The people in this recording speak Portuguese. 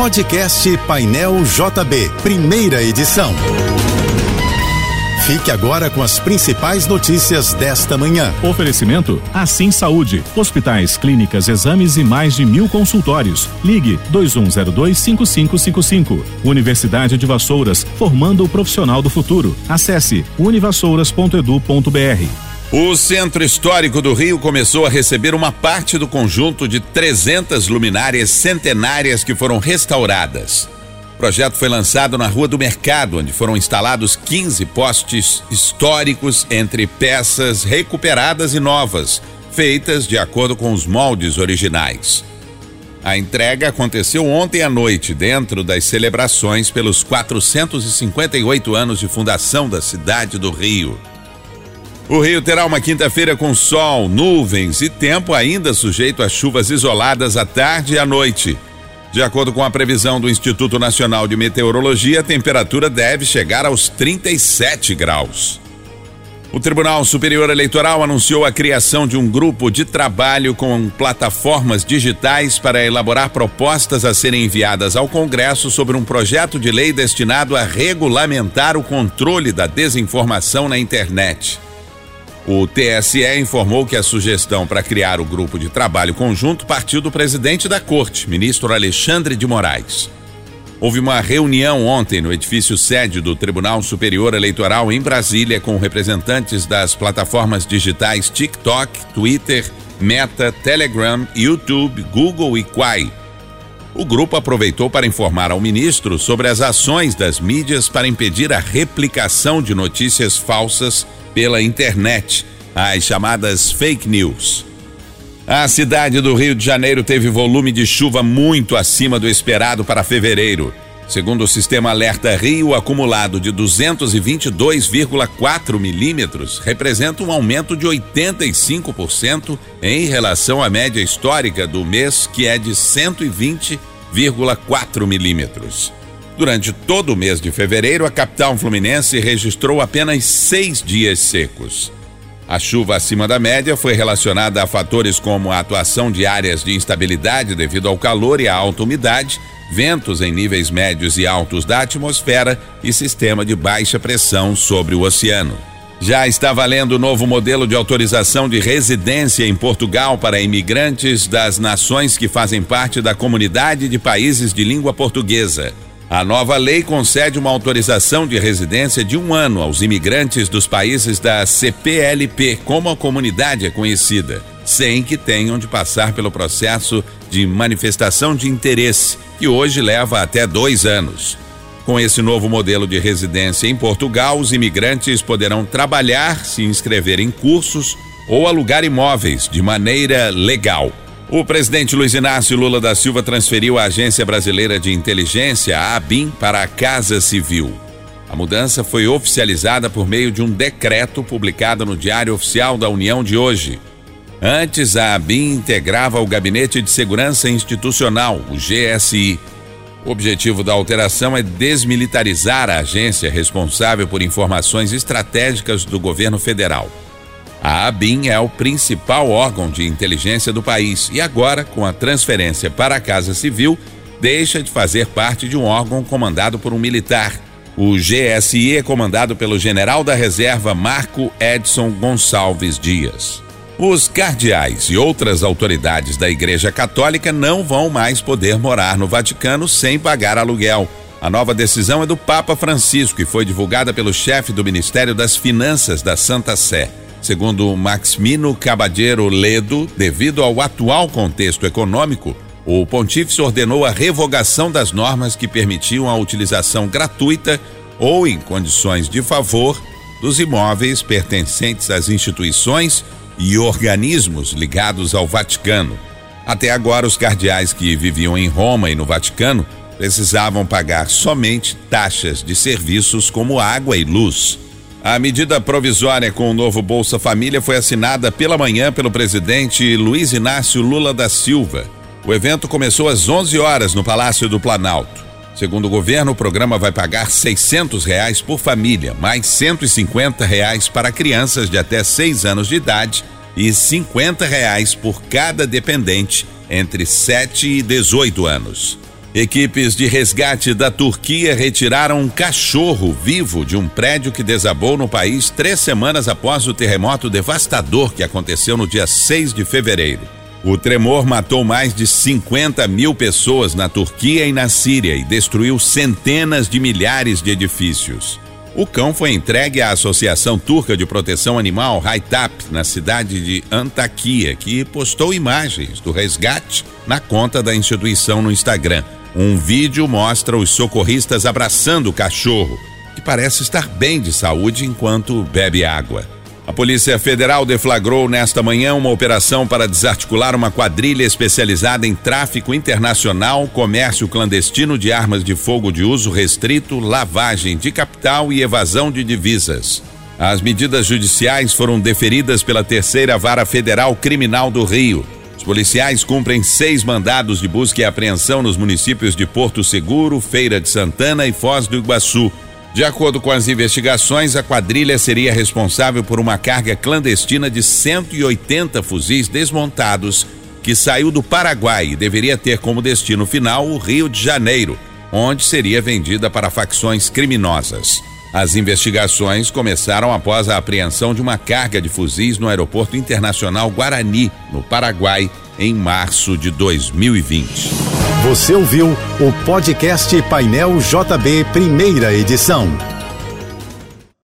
Podcast Painel JB, primeira edição. Fique agora com as principais notícias desta manhã. Oferecimento Assim Saúde. Hospitais, clínicas, exames e mais de mil consultórios. Ligue 2102-5555. Universidade de Vassouras, formando o profissional do futuro. Acesse univassouras.edu.br. O Centro Histórico do Rio começou a receber uma parte do conjunto de 300 luminárias centenárias que foram restauradas. O projeto foi lançado na Rua do Mercado, onde foram instalados 15 postes históricos entre peças recuperadas e novas, feitas de acordo com os moldes originais. A entrega aconteceu ontem à noite, dentro das celebrações pelos 458 anos de fundação da cidade do Rio. O Rio terá uma quinta-feira com sol, nuvens e tempo ainda sujeito a chuvas isoladas à tarde e à noite. De acordo com a previsão do Instituto Nacional de Meteorologia, a temperatura deve chegar aos 37 graus. O Tribunal Superior Eleitoral anunciou a criação de um grupo de trabalho com plataformas digitais para elaborar propostas a serem enviadas ao Congresso sobre um projeto de lei destinado a regulamentar o controle da desinformação na internet. O TSE informou que a sugestão para criar o grupo de trabalho conjunto partiu do presidente da Corte, ministro Alexandre de Moraes. Houve uma reunião ontem no edifício sede do Tribunal Superior Eleitoral em Brasília com representantes das plataformas digitais TikTok, Twitter, Meta, Telegram, YouTube, Google e Quai. O grupo aproveitou para informar ao ministro sobre as ações das mídias para impedir a replicação de notícias falsas pela internet, as chamadas fake news. A cidade do Rio de Janeiro teve volume de chuva muito acima do esperado para fevereiro. Segundo o sistema Alerta Rio, o acumulado de 222,4 milímetros representa um aumento de 85% em relação à média histórica do mês, que é de 120,4 milímetros. Durante todo o mês de fevereiro, a capital fluminense registrou apenas seis dias secos. A chuva acima da média foi relacionada a fatores como a atuação de áreas de instabilidade devido ao calor e à alta umidade, ventos em níveis médios e altos da atmosfera e sistema de baixa pressão sobre o oceano. Já está valendo o novo modelo de autorização de residência em Portugal para imigrantes das nações que fazem parte da comunidade de países de língua portuguesa. A nova lei concede uma autorização de residência de um ano aos imigrantes dos países da CPLP, como a comunidade é conhecida, sem que tenham de passar pelo processo de manifestação de interesse, que hoje leva até dois anos. Com esse novo modelo de residência em Portugal, os imigrantes poderão trabalhar, se inscrever em cursos ou alugar imóveis de maneira legal. O presidente Luiz Inácio Lula da Silva transferiu a Agência Brasileira de Inteligência, a ABIN, para a Casa Civil. A mudança foi oficializada por meio de um decreto publicado no Diário Oficial da União de hoje. Antes, a ABIN integrava o Gabinete de Segurança Institucional, o GSI. O objetivo da alteração é desmilitarizar a agência responsável por informações estratégicas do governo federal. A ABIN é o principal órgão de inteligência do país e agora, com a transferência para a Casa Civil, deixa de fazer parte de um órgão comandado por um militar. O GSI é comandado pelo general da reserva Marco Edson Gonçalves Dias. Os cardeais e outras autoridades da Igreja Católica não vão mais poder morar no Vaticano sem pagar aluguel. A nova decisão é do Papa Francisco e foi divulgada pelo chefe do Ministério das Finanças da Santa Sé. Segundo Maximino Caballero Ledo, devido ao atual contexto econômico, o pontífice ordenou a revogação das normas que permitiam a utilização gratuita ou em condições de favor dos imóveis pertencentes às instituições e organismos ligados ao Vaticano. Até agora, os cardeais que viviam em Roma e no Vaticano precisavam pagar somente taxas de serviços como água e luz. A medida provisória com o novo Bolsa Família foi assinada pela manhã pelo presidente Luiz Inácio Lula da Silva. O evento começou às 11 horas no Palácio do Planalto. Segundo o governo, o programa vai pagar 600 reais por família, mais 150 reais para crianças de até 6 anos de idade e 50 reais por cada dependente entre 7 e 18 anos. Equipes de resgate da Turquia retiraram um cachorro vivo de um prédio que desabou no país três semanas após o terremoto devastador que aconteceu no dia 6 de fevereiro. O tremor matou mais de 50 mil pessoas na Turquia e na Síria e destruiu centenas de milhares de edifícios. O cão foi entregue à Associação Turca de Proteção Animal, Haitap, na cidade de Antakya, que postou imagens do resgate na conta da instituição no Instagram. Um vídeo mostra os socorristas abraçando o cachorro, que parece estar bem de saúde enquanto bebe água. A Polícia Federal deflagrou nesta manhã uma operação para desarticular uma quadrilha especializada em tráfico internacional, comércio clandestino de armas de fogo de uso restrito, lavagem de capital e evasão de divisas. As medidas judiciais foram deferidas pela Terceira Vara Federal Criminal do Rio. Os policiais cumprem seis mandados de busca e apreensão nos municípios de Porto Seguro, Feira de Santana e Foz do Iguaçu. De acordo com as investigações, a quadrilha seria responsável por uma carga clandestina de 180 fuzis desmontados que saiu do Paraguai e deveria ter como destino final o Rio de Janeiro, onde seria vendida para facções criminosas. As investigações começaram após a apreensão de uma carga de fuzis no Aeroporto Internacional Guarani, no Paraguai, em março de 2020. Você ouviu o podcast Painel JB, primeira edição.